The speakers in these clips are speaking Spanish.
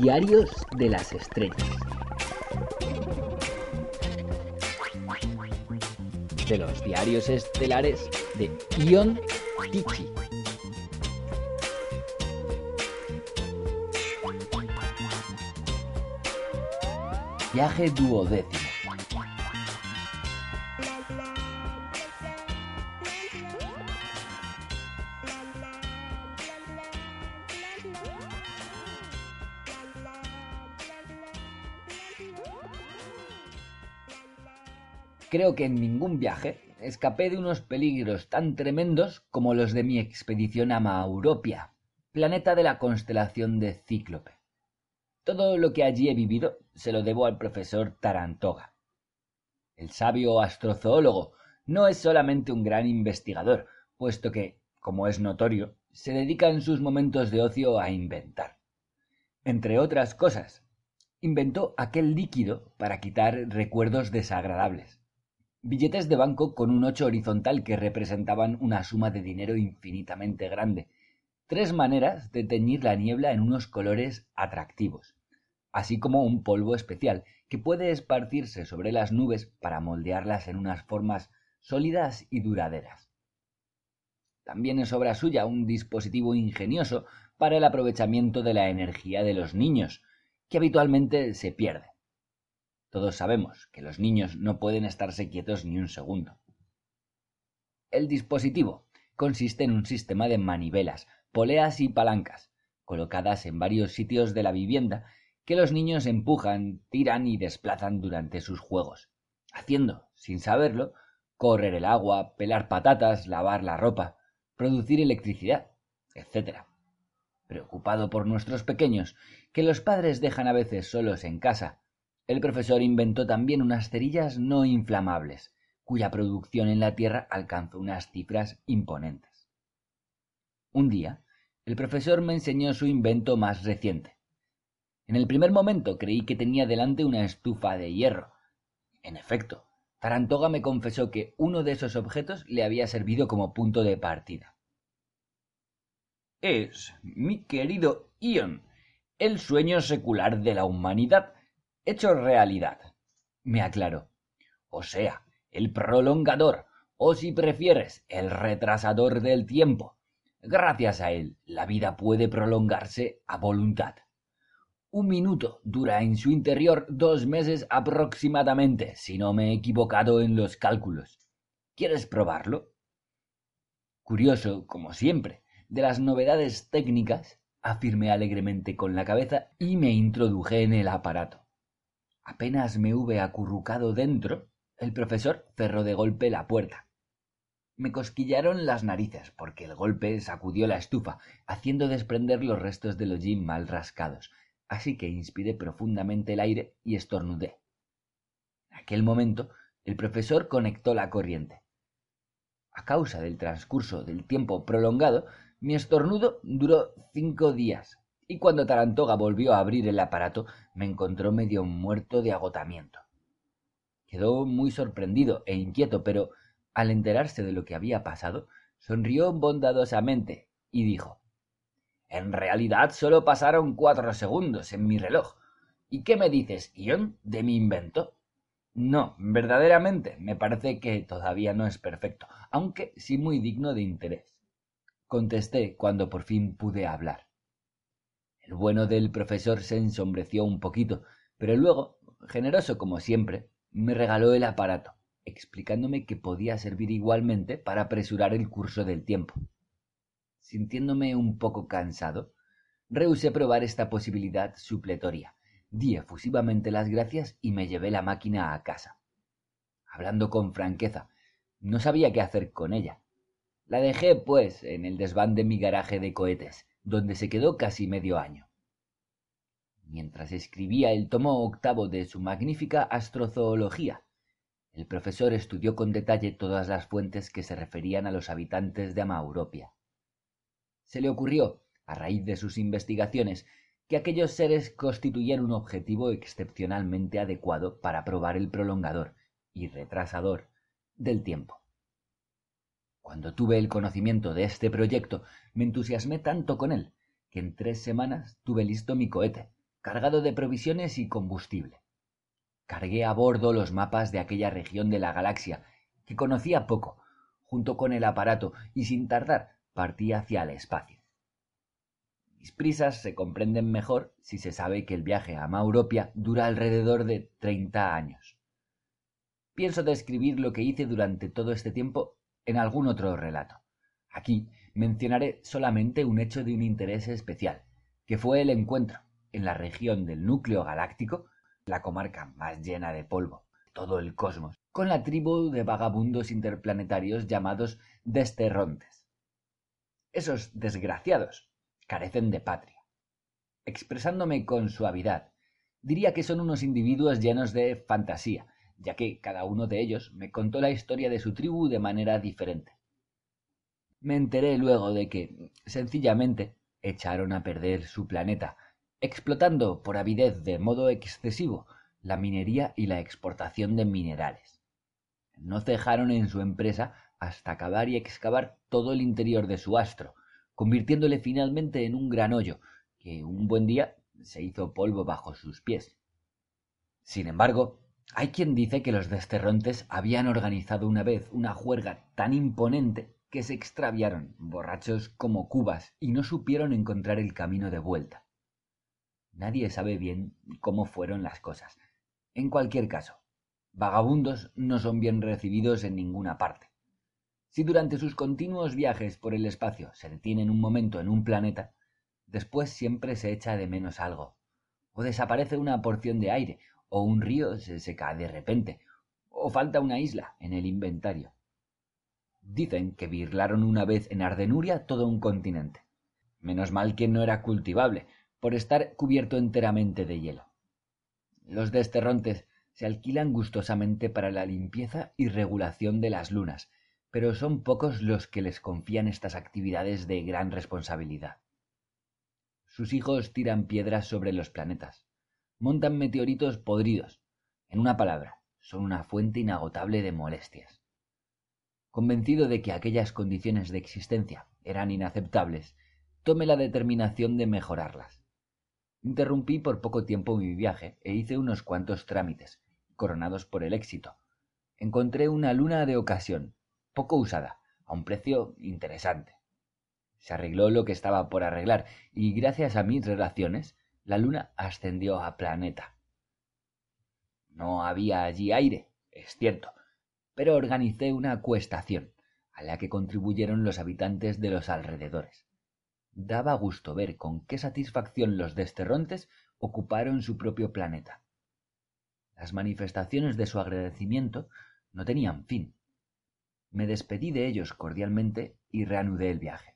Diarios de las Estrellas. De los diarios estelares de Ion Tichy. Viaje duodécimo. Creo que en ningún viaje escapé de unos peligros tan tremendos como los de mi expedición a Mauropia, planeta de la constelación de Cíclope. Todo lo que allí he vivido se lo debo al profesor Tarantoga. El sabio astrozoólogo no es solamente un gran investigador, puesto que, como es notorio, se dedica en sus momentos de ocio a inventar. Entre otras cosas, inventó aquel líquido para quitar recuerdos desagradables. Billetes de banco con un ocho horizontal que representaban una suma de dinero infinitamente grande. Tres maneras de teñir la niebla en unos colores atractivos, así como un polvo especial que puede esparcirse sobre las nubes para moldearlas en unas formas sólidas y duraderas. También es obra suya un dispositivo ingenioso para el aprovechamiento de la energía de los niños, que habitualmente se pierde. Todos sabemos que los niños no pueden estarse quietos ni un segundo. El dispositivo consiste en un sistema de manivelas, poleas y palancas, colocadas en varios sitios de la vivienda, que los niños empujan, tiran y desplazan durante sus juegos, haciendo, sin saberlo, correr el agua, pelar patatas, lavar la ropa, producir electricidad, etc. Preocupado por nuestros pequeños, que los padres dejan a veces solos en casa, el profesor inventó también unas cerillas no inflamables, cuya producción en la Tierra alcanzó unas cifras imponentes. Un día, el profesor me enseñó su invento más reciente. En el primer momento creí que tenía delante una estufa de hierro. En efecto, Tarantoga me confesó que uno de esos objetos le había servido como punto de partida. Es, mi querido Ion, el sueño secular de la humanidad hecho realidad. Me aclaró. O sea, el prolongador, o si prefieres, el retrasador del tiempo. Gracias a él, la vida puede prolongarse a voluntad. Un minuto dura en su interior dos meses aproximadamente, si no me he equivocado en los cálculos. ¿Quieres probarlo? Curioso, como siempre, de las novedades técnicas, afirmé alegremente con la cabeza y me introduje en el aparato. Apenas me hube acurrucado dentro, el profesor cerró de golpe la puerta. Me cosquillaron las narices porque el golpe sacudió la estufa, haciendo desprender los restos del hollín mal rascados, así que inspiré profundamente el aire y estornudé. En aquel momento el profesor conectó la corriente. A causa del transcurso del tiempo prolongado, mi estornudo duró cinco días, y cuando Tarantoga volvió a abrir el aparato me encontró medio muerto de agotamiento. Quedó muy sorprendido e inquieto, pero al enterarse de lo que había pasado, sonrió bondadosamente y dijo En realidad solo pasaron cuatro segundos en mi reloj. ¿Y qué me dices, Ion, de mi invento? No, verdaderamente, me parece que todavía no es perfecto, aunque sí muy digno de interés. Contesté cuando por fin pude hablar. El bueno del profesor se ensombreció un poquito, pero luego, generoso como siempre, me regaló el aparato, explicándome que podía servir igualmente para apresurar el curso del tiempo. Sintiéndome un poco cansado, rehusé probar esta posibilidad supletoria, di efusivamente las gracias y me llevé la máquina a casa. Hablando con franqueza, no sabía qué hacer con ella. La dejé, pues, en el desván de mi garaje de cohetes, donde se quedó casi medio año. Mientras escribía el tomo octavo de su magnífica astrozoología, el profesor estudió con detalle todas las fuentes que se referían a los habitantes de Amauropia. Se le ocurrió, a raíz de sus investigaciones, que aquellos seres constituían un objetivo excepcionalmente adecuado para probar el prolongador y retrasador del tiempo. Cuando tuve el conocimiento de este proyecto, me entusiasmé tanto con él, que en tres semanas tuve listo mi cohete, cargado de provisiones y combustible. Cargué a bordo los mapas de aquella región de la galaxia, que conocía poco, junto con el aparato, y sin tardar partí hacia el espacio. Mis prisas se comprenden mejor si se sabe que el viaje a Mauropia dura alrededor de treinta años. Pienso describir lo que hice durante todo este tiempo en algún otro relato. Aquí mencionaré solamente un hecho de un interés especial, que fue el encuentro, en la región del núcleo galáctico, la comarca más llena de polvo todo el cosmos, con la tribu de vagabundos interplanetarios llamados desterrontes. Esos desgraciados carecen de patria. Expresándome con suavidad, diría que son unos individuos llenos de fantasía, ya que cada uno de ellos me contó la historia de su tribu de manera diferente. Me enteré luego de que, sencillamente, echaron a perder su planeta, explotando por avidez de modo excesivo la minería y la exportación de minerales. No cejaron en su empresa hasta acabar y excavar todo el interior de su astro, convirtiéndole finalmente en un gran hoyo, que un buen día se hizo polvo bajo sus pies. Sin embargo, hay quien dice que los desterrontes habían organizado una vez una juerga tan imponente que se extraviaron, borrachos como cubas, y no supieron encontrar el camino de vuelta. Nadie sabe bien cómo fueron las cosas. En cualquier caso, vagabundos no son bien recibidos en ninguna parte. Si durante sus continuos viajes por el espacio se detienen un momento en un planeta, después siempre se echa de menos algo, o desaparece una porción de aire, o un río se seca de repente, o falta una isla en el inventario. Dicen que birlaron una vez en Ardenuria todo un continente. Menos mal que no era cultivable, por estar cubierto enteramente de hielo. Los desterrontes se alquilan gustosamente para la limpieza y regulación de las lunas, pero son pocos los que les confían estas actividades de gran responsabilidad. Sus hijos tiran piedras sobre los planetas, montan meteoritos podridos. En una palabra, son una fuente inagotable de molestias. Convencido de que aquellas condiciones de existencia eran inaceptables, tomé la determinación de mejorarlas. Interrumpí por poco tiempo mi viaje e hice unos cuantos trámites, coronados por el éxito. Encontré una luna de ocasión, poco usada, a un precio interesante. Se arregló lo que estaba por arreglar y gracias a mis relaciones la luna ascendió a planeta. No había allí aire, es cierto, pero organicé una acuestación, a la que contribuyeron los habitantes de los alrededores. Daba gusto ver con qué satisfacción los desterrontes ocuparon su propio planeta. Las manifestaciones de su agradecimiento no tenían fin. Me despedí de ellos cordialmente y reanudé el viaje.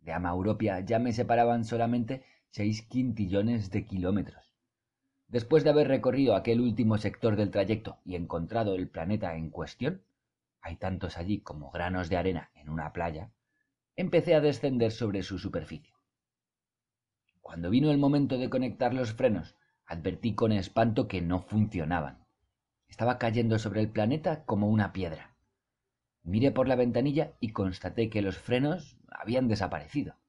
De Amauropia ya me separaban solamente seis quintillones de kilómetros. Después de haber recorrido aquel último sector del trayecto y encontrado el planeta en cuestión, hay tantos allí como granos de arena en una playa, empecé a descender sobre su superficie. Cuando vino el momento de conectar los frenos, advertí con espanto que no funcionaban. Estaba cayendo sobre el planeta como una piedra. Miré por la ventanilla y constaté que los frenos habían desaparecido.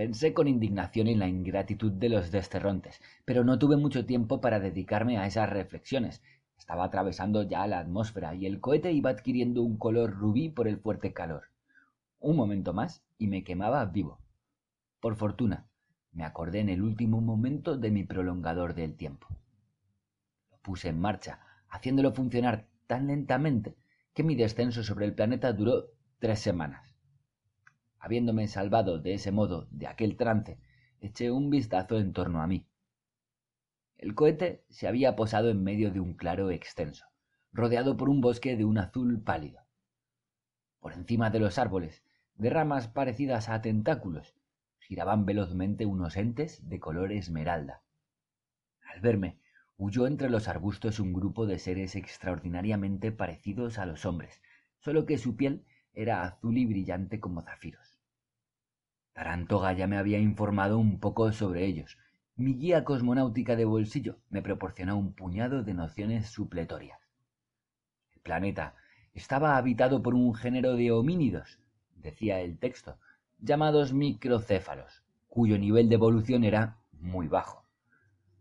Pensé con indignación en la ingratitud de los desterrontes, pero no tuve mucho tiempo para dedicarme a esas reflexiones. Estaba atravesando ya la atmósfera y el cohete iba adquiriendo un color rubí por el fuerte calor. Un momento más y me quemaba vivo. Por fortuna, me acordé en el último momento de mi prolongador del tiempo. Lo puse en marcha, haciéndolo funcionar tan lentamente que mi descenso sobre el planeta duró tres semanas. Habiéndome salvado de ese modo de aquel trance, eché un vistazo en torno a mí. El cohete se había posado en medio de un claro extenso, rodeado por un bosque de un azul pálido. Por encima de los árboles, de ramas parecidas a tentáculos, giraban velozmente unos entes de color esmeralda. Al verme, huyó entre los arbustos un grupo de seres extraordinariamente parecidos a los hombres, solo que su piel era azul y brillante como zafiros. Tarantoga ya me había informado un poco sobre ellos. Mi guía cosmonáutica de bolsillo me proporcionó un puñado de nociones supletorias. El planeta estaba habitado por un género de homínidos, decía el texto, llamados microcéfalos, cuyo nivel de evolución era muy bajo.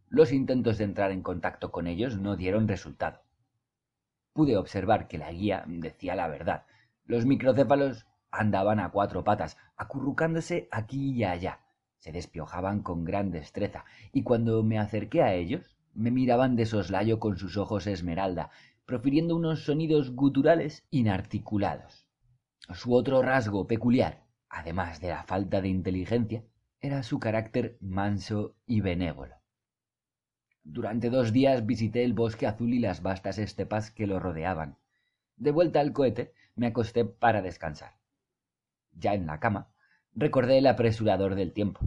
Los intentos de entrar en contacto con ellos no dieron resultado. Pude observar que la guía decía la verdad. Los microcéfalos andaban a cuatro patas, acurrucándose aquí y allá. Se despiojaban con gran destreza, y cuando me acerqué a ellos, me miraban de soslayo con sus ojos esmeralda, profiriendo unos sonidos guturales inarticulados. Su otro rasgo peculiar además de la falta de inteligencia, era su carácter manso y benévolo. Durante dos días visité el bosque azul y las vastas estepas que lo rodeaban. De vuelta al cohete, me acosté para descansar. Ya en la cama, recordé el apresurador del tiempo.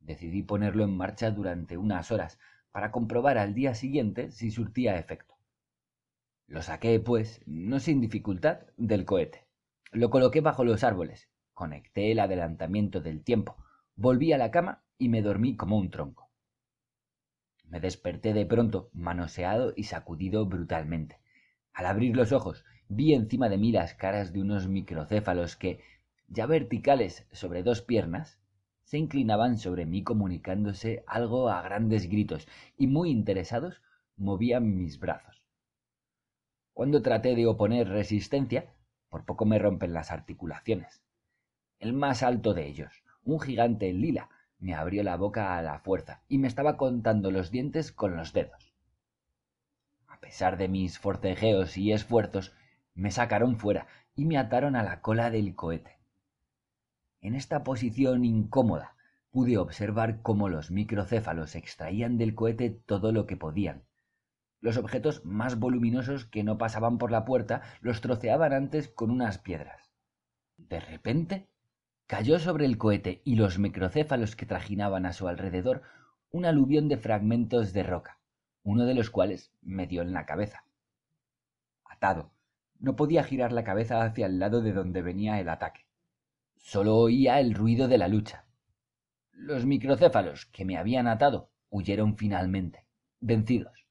Decidí ponerlo en marcha durante unas horas para comprobar al día siguiente si surtía efecto. Lo saqué, pues, no sin dificultad, del cohete. Lo coloqué bajo los árboles Conecté el adelantamiento del tiempo, volví a la cama y me dormí como un tronco. Me desperté de pronto, manoseado y sacudido brutalmente. Al abrir los ojos, vi encima de mí las caras de unos microcéfalos que, ya verticales sobre dos piernas, se inclinaban sobre mí comunicándose algo a grandes gritos y muy interesados movían mis brazos. Cuando traté de oponer resistencia, por poco me rompen las articulaciones el más alto de ellos, un gigante lila, me abrió la boca a la fuerza y me estaba contando los dientes con los dedos. A pesar de mis forcejeos y esfuerzos, me sacaron fuera y me ataron a la cola del cohete. En esta posición incómoda pude observar cómo los microcéfalos extraían del cohete todo lo que podían. Los objetos más voluminosos que no pasaban por la puerta los troceaban antes con unas piedras. De repente cayó sobre el cohete y los microcéfalos que trajinaban a su alrededor un aluvión de fragmentos de roca, uno de los cuales me dio en la cabeza. Atado, no podía girar la cabeza hacia el lado de donde venía el ataque. Solo oía el ruido de la lucha. Los microcéfalos que me habían atado huyeron finalmente, vencidos.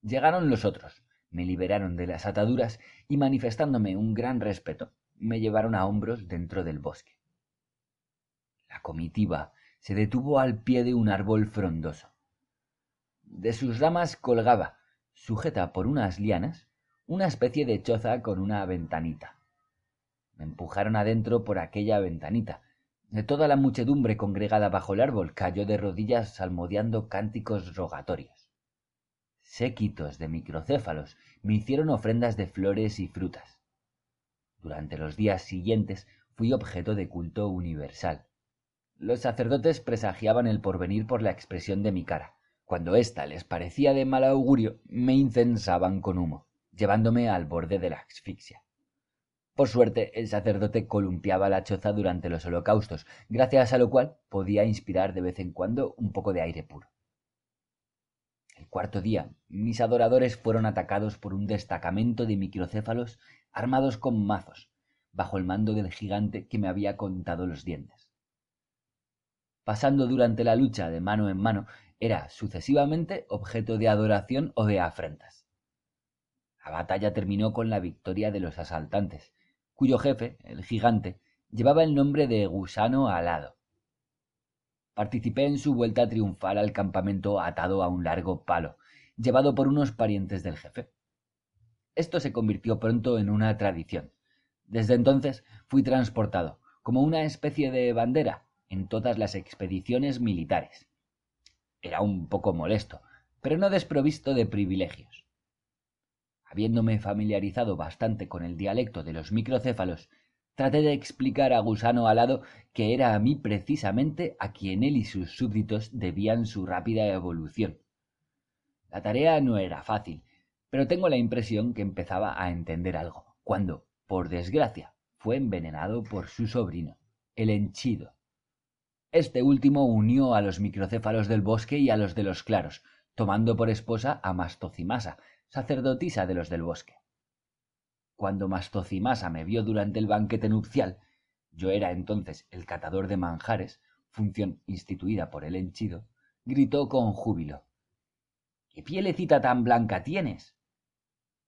Llegaron los otros, me liberaron de las ataduras y manifestándome un gran respeto, me llevaron a hombros dentro del bosque. La comitiva se detuvo al pie de un árbol frondoso. De sus ramas colgaba, sujeta por unas lianas, una especie de choza con una ventanita. Me empujaron adentro por aquella ventanita. Toda la muchedumbre congregada bajo el árbol cayó de rodillas salmodiando cánticos rogatorios. Séquitos de microcéfalos me hicieron ofrendas de flores y frutas. Durante los días siguientes fui objeto de culto universal. Los sacerdotes presagiaban el porvenir por la expresión de mi cara. Cuando ésta les parecía de mal augurio, me incensaban con humo, llevándome al borde de la asfixia. Por suerte, el sacerdote columpiaba la choza durante los holocaustos, gracias a lo cual podía inspirar de vez en cuando un poco de aire puro. El cuarto día, mis adoradores fueron atacados por un destacamento de microcéfalos armados con mazos, bajo el mando del gigante que me había contado los dientes. Pasando durante la lucha de mano en mano, era sucesivamente objeto de adoración o de afrentas. La batalla terminó con la victoria de los asaltantes, cuyo jefe, el gigante, llevaba el nombre de Gusano Alado. Participé en su vuelta triunfal al campamento atado a un largo palo, llevado por unos parientes del jefe. Esto se convirtió pronto en una tradición. Desde entonces fui transportado, como una especie de bandera, en todas las expediciones militares. Era un poco molesto, pero no desprovisto de privilegios. Habiéndome familiarizado bastante con el dialecto de los microcéfalos, traté de explicar a Gusano Alado que era a mí precisamente a quien él y sus súbditos debían su rápida evolución. La tarea no era fácil, pero tengo la impresión que empezaba a entender algo, cuando, por desgracia, fue envenenado por su sobrino, el henchido. Este último unió a los microcéfalos del bosque y a los de los claros, tomando por esposa a Mastocimasa, sacerdotisa de los del bosque. Cuando Mastocimasa me vio durante el banquete nupcial, yo era entonces el catador de manjares, función instituida por el henchido, gritó con júbilo. ¿Qué pielecita tan blanca tienes?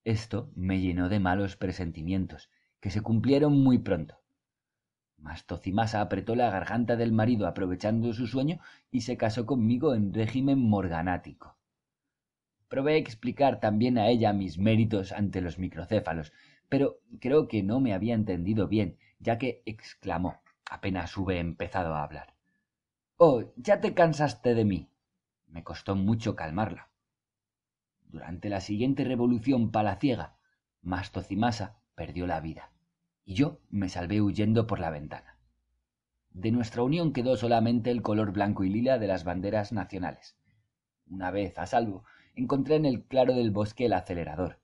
Esto me llenó de malos presentimientos, que se cumplieron muy pronto. Mastocimasa apretó la garganta del marido aprovechando su sueño y se casó conmigo en régimen morganático. Probé explicar también a ella mis méritos ante los microcéfalos, pero creo que no me había entendido bien, ya que exclamó, apenas hube empezado a hablar. Oh, ya te cansaste de mí. Me costó mucho calmarla. Durante la siguiente revolución palaciega, Mastocimasa perdió la vida y yo me salvé huyendo por la ventana. De nuestra unión quedó solamente el color blanco y lila de las banderas nacionales. Una vez a salvo, encontré en el claro del bosque el acelerador.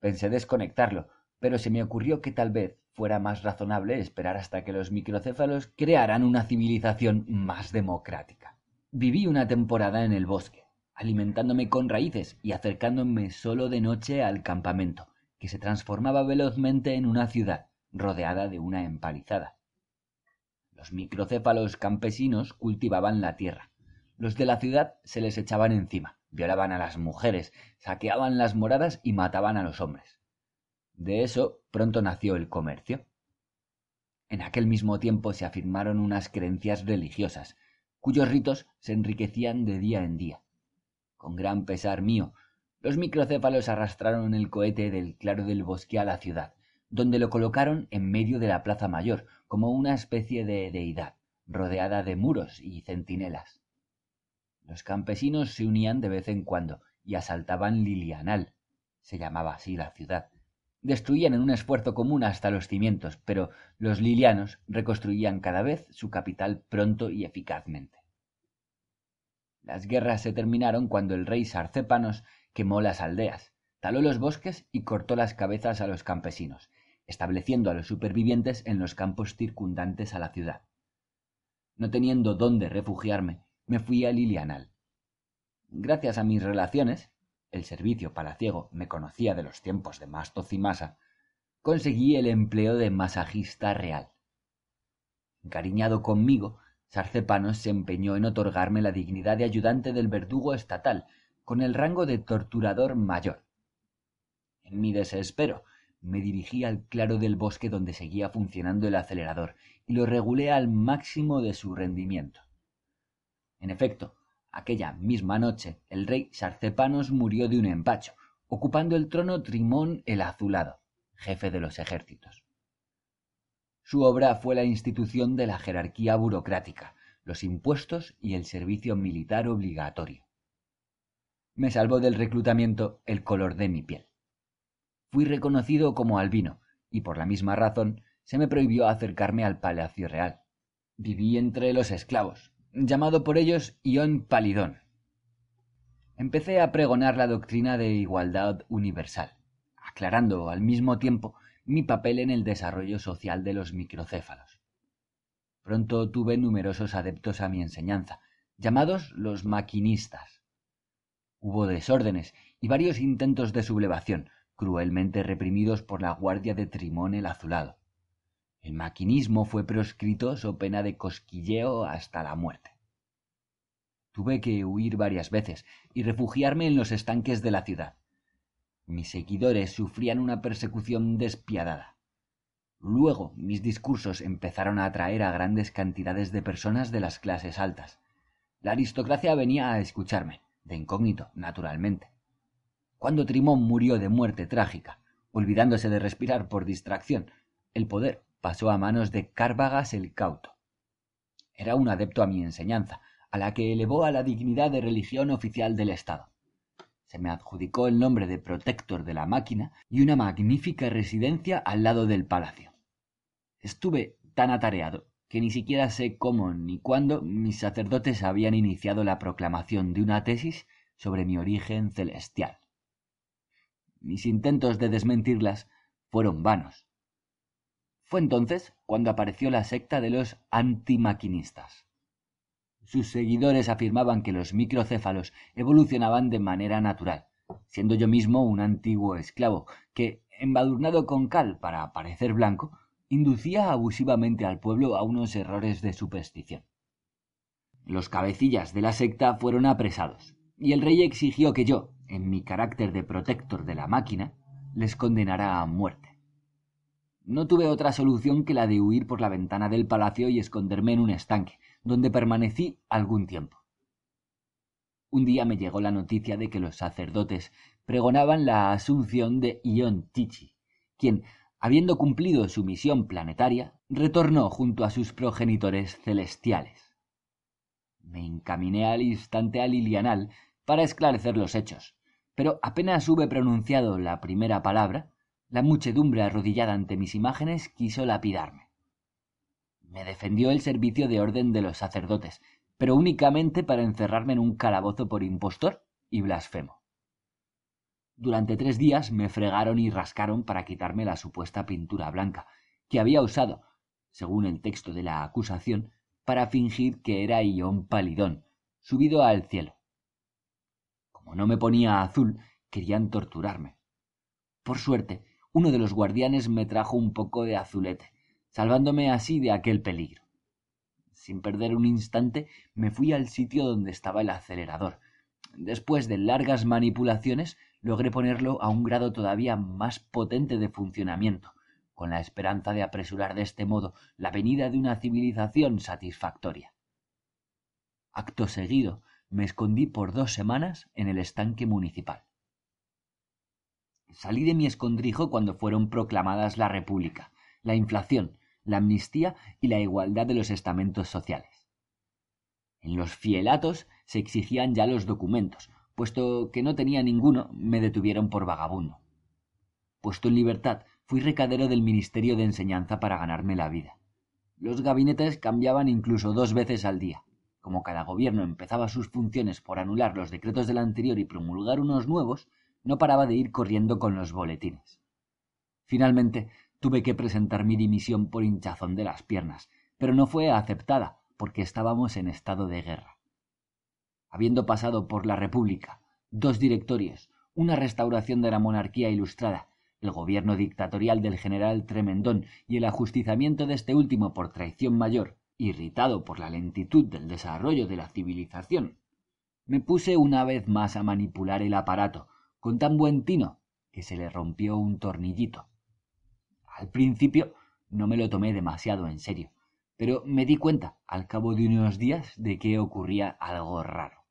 Pensé desconectarlo, pero se me ocurrió que tal vez fuera más razonable esperar hasta que los microcéfalos crearan una civilización más democrática. Viví una temporada en el bosque, alimentándome con raíces y acercándome solo de noche al campamento, que se transformaba velozmente en una ciudad, rodeada de una empalizada. Los microcéfalos campesinos cultivaban la tierra. Los de la ciudad se les echaban encima, violaban a las mujeres, saqueaban las moradas y mataban a los hombres. De eso pronto nació el comercio. En aquel mismo tiempo se afirmaron unas creencias religiosas, cuyos ritos se enriquecían de día en día. Con gran pesar mío, los microcéfalos arrastraron el cohete del claro del bosque a la ciudad, donde lo colocaron en medio de la plaza mayor, como una especie de deidad, rodeada de muros y centinelas. Los campesinos se unían de vez en cuando y asaltaban Lilianal, se llamaba así la ciudad. Destruían en un esfuerzo común hasta los cimientos, pero los lilianos reconstruían cada vez su capital pronto y eficazmente. Las guerras se terminaron cuando el rey Sarcépanos quemó las aldeas, taló los bosques y cortó las cabezas a los campesinos, estableciendo a los supervivientes en los campos circundantes a la ciudad. No teniendo dónde refugiarme, me fui a Lilianal. Gracias a mis relaciones, el servicio palaciego me conocía de los tiempos de Masto Cimasa, conseguí el empleo de masajista real. Encariñado conmigo, Sarcepanos se empeñó en otorgarme la dignidad de ayudante del verdugo estatal, con el rango de torturador mayor. En mi desespero, me dirigí al claro del bosque donde seguía funcionando el acelerador y lo regulé al máximo de su rendimiento. En efecto, aquella misma noche el rey Sarcepanos murió de un empacho, ocupando el trono Trimón el Azulado, jefe de los ejércitos. Su obra fue la institución de la jerarquía burocrática, los impuestos y el servicio militar obligatorio. Me salvó del reclutamiento el color de mi piel fui reconocido como albino, y por la misma razón se me prohibió acercarme al palacio real. Viví entre los esclavos, llamado por ellos Ión Palidón. Empecé a pregonar la doctrina de igualdad universal, aclarando al mismo tiempo mi papel en el desarrollo social de los microcéfalos. Pronto tuve numerosos adeptos a mi enseñanza, llamados los maquinistas. Hubo desórdenes y varios intentos de sublevación, cruelmente reprimidos por la guardia de Trimón el Azulado. El maquinismo fue proscrito so pena de cosquilleo hasta la muerte. Tuve que huir varias veces y refugiarme en los estanques de la ciudad. Mis seguidores sufrían una persecución despiadada. Luego mis discursos empezaron a atraer a grandes cantidades de personas de las clases altas. La aristocracia venía a escucharme, de incógnito, naturalmente cuando Trimón murió de muerte trágica, olvidándose de respirar por distracción, el poder pasó a manos de Cárvagas el Cauto. Era un adepto a mi enseñanza, a la que elevó a la dignidad de religión oficial del Estado. Se me adjudicó el nombre de protector de la máquina y una magnífica residencia al lado del palacio. Estuve tan atareado que ni siquiera sé cómo ni cuándo mis sacerdotes habían iniciado la proclamación de una tesis sobre mi origen celestial. Mis intentos de desmentirlas fueron vanos. Fue entonces cuando apareció la secta de los antimaquinistas. Sus seguidores afirmaban que los microcéfalos evolucionaban de manera natural, siendo yo mismo un antiguo esclavo que, embadurnado con cal para parecer blanco, inducía abusivamente al pueblo a unos errores de superstición. Los cabecillas de la secta fueron apresados, y el rey exigió que yo, en mi carácter de protector de la máquina, les condenara a muerte. No tuve otra solución que la de huir por la ventana del palacio y esconderme en un estanque, donde permanecí algún tiempo. Un día me llegó la noticia de que los sacerdotes pregonaban la asunción de Ion Tichi, quien, habiendo cumplido su misión planetaria, retornó junto a sus progenitores celestiales. Me encaminé al instante a Lilianal para esclarecer los hechos, pero apenas hube pronunciado la primera palabra, la muchedumbre arrodillada ante mis imágenes quiso lapidarme. Me defendió el servicio de orden de los sacerdotes, pero únicamente para encerrarme en un calabozo por impostor y blasfemo. Durante tres días me fregaron y rascaron para quitarme la supuesta pintura blanca, que había usado, según el texto de la acusación, para fingir que era Ión Palidón, subido al cielo. Como no me ponía azul, querían torturarme. Por suerte, uno de los guardianes me trajo un poco de azulete, salvándome así de aquel peligro. Sin perder un instante me fui al sitio donde estaba el acelerador. Después de largas manipulaciones logré ponerlo a un grado todavía más potente de funcionamiento, con la esperanza de apresurar de este modo la venida de una civilización satisfactoria. Acto seguido me escondí por dos semanas en el estanque municipal. Salí de mi escondrijo cuando fueron proclamadas la República, la inflación, la amnistía y la igualdad de los estamentos sociales. En los fielatos se exigían ya los documentos, puesto que no tenía ninguno, me detuvieron por vagabundo. Puesto en libertad, fui recadero del Ministerio de Enseñanza para ganarme la vida. Los gabinetes cambiaban incluso dos veces al día. Como cada gobierno empezaba sus funciones por anular los decretos del anterior y promulgar unos nuevos, no paraba de ir corriendo con los boletines. Finalmente tuve que presentar mi dimisión por hinchazón de las piernas, pero no fue aceptada porque estábamos en estado de guerra. Habiendo pasado por la República, dos directorios, una restauración de la monarquía ilustrada, el gobierno dictatorial del general Tremendón y el ajustizamiento de este último por traición mayor, irritado por la lentitud del desarrollo de la civilización, me puse una vez más a manipular el aparato, con tan buen tino que se le rompió un tornillito. Al principio no me lo tomé demasiado en serio, pero me di cuenta al cabo de unos días de que ocurría algo raro.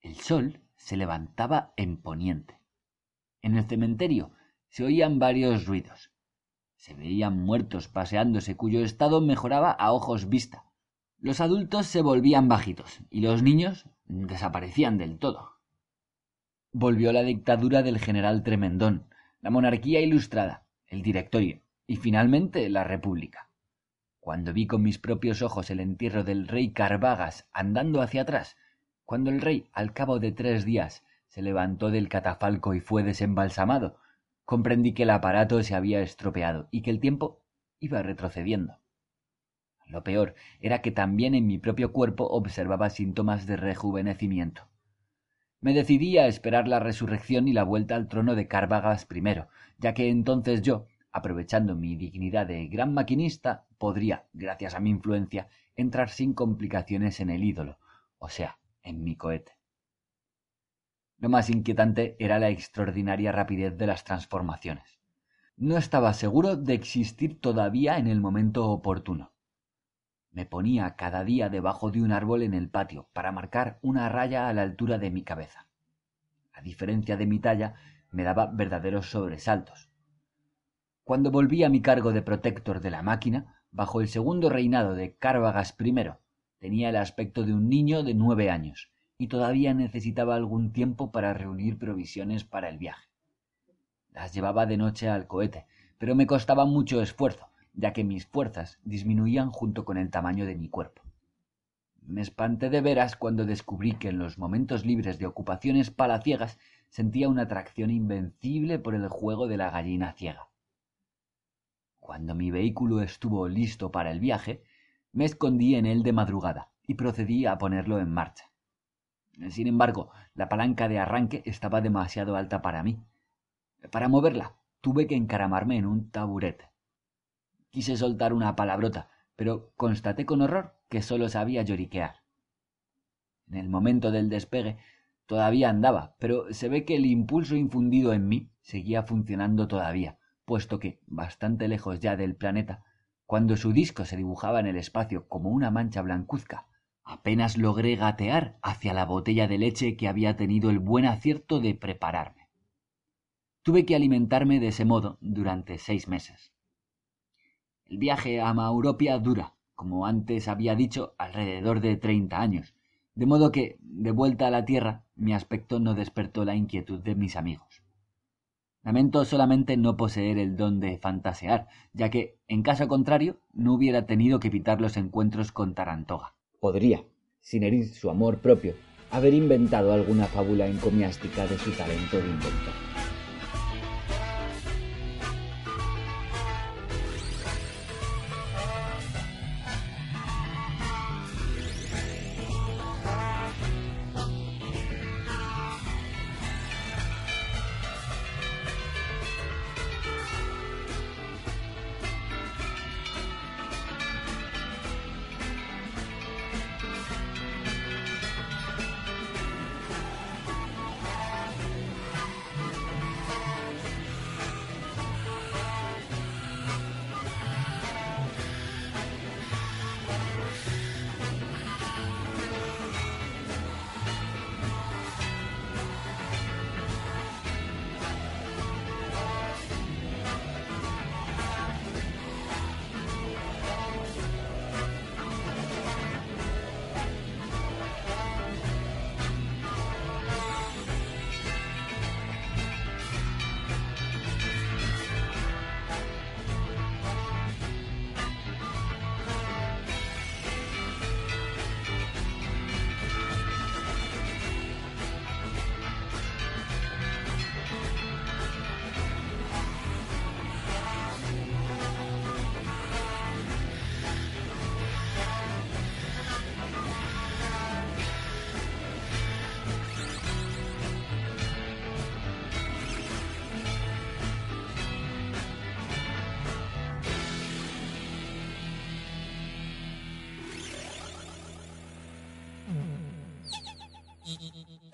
El sol se levantaba en poniente. En el cementerio se oían varios ruidos. Se veían muertos paseándose cuyo estado mejoraba a ojos vista. Los adultos se volvían bajitos y los niños desaparecían del todo volvió la dictadura del general Tremendón, la monarquía ilustrada, el directorio y finalmente la república. Cuando vi con mis propios ojos el entierro del rey Carvagas andando hacia atrás, cuando el rey al cabo de tres días se levantó del catafalco y fue desembalsamado, comprendí que el aparato se había estropeado y que el tiempo iba retrocediendo. Lo peor era que también en mi propio cuerpo observaba síntomas de rejuvenecimiento me decidí a esperar la resurrección y la vuelta al trono de Cárvagas I, ya que entonces yo, aprovechando mi dignidad de gran maquinista, podría, gracias a mi influencia, entrar sin complicaciones en el ídolo, o sea, en mi cohete. Lo más inquietante era la extraordinaria rapidez de las transformaciones. No estaba seguro de existir todavía en el momento oportuno. Me ponía cada día debajo de un árbol en el patio para marcar una raya a la altura de mi cabeza. A diferencia de mi talla, me daba verdaderos sobresaltos. Cuando volví a mi cargo de protector de la máquina, bajo el segundo reinado de Cárvagas I, tenía el aspecto de un niño de nueve años y todavía necesitaba algún tiempo para reunir provisiones para el viaje. Las llevaba de noche al cohete, pero me costaba mucho esfuerzo, ya que mis fuerzas disminuían junto con el tamaño de mi cuerpo. Me espanté de veras cuando descubrí que en los momentos libres de ocupaciones palaciegas sentía una atracción invencible por el juego de la gallina ciega. Cuando mi vehículo estuvo listo para el viaje, me escondí en él de madrugada y procedí a ponerlo en marcha. Sin embargo, la palanca de arranque estaba demasiado alta para mí. Para moverla, tuve que encaramarme en un taburete. Quise soltar una palabrota, pero constaté con horror que solo sabía lloriquear. En el momento del despegue todavía andaba, pero se ve que el impulso infundido en mí seguía funcionando todavía, puesto que, bastante lejos ya del planeta, cuando su disco se dibujaba en el espacio como una mancha blancuzca, apenas logré gatear hacia la botella de leche que había tenido el buen acierto de prepararme. Tuve que alimentarme de ese modo durante seis meses. El viaje a Mauropia dura, como antes había dicho, alrededor de treinta años, de modo que, de vuelta a la tierra, mi aspecto no despertó la inquietud de mis amigos. Lamento solamente no poseer el don de fantasear, ya que, en caso contrario, no hubiera tenido que evitar los encuentros con Tarantoga. Podría, sin herir su amor propio, haber inventado alguna fábula encomiástica de su talento de inventor. Mm-hmm.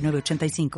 906985.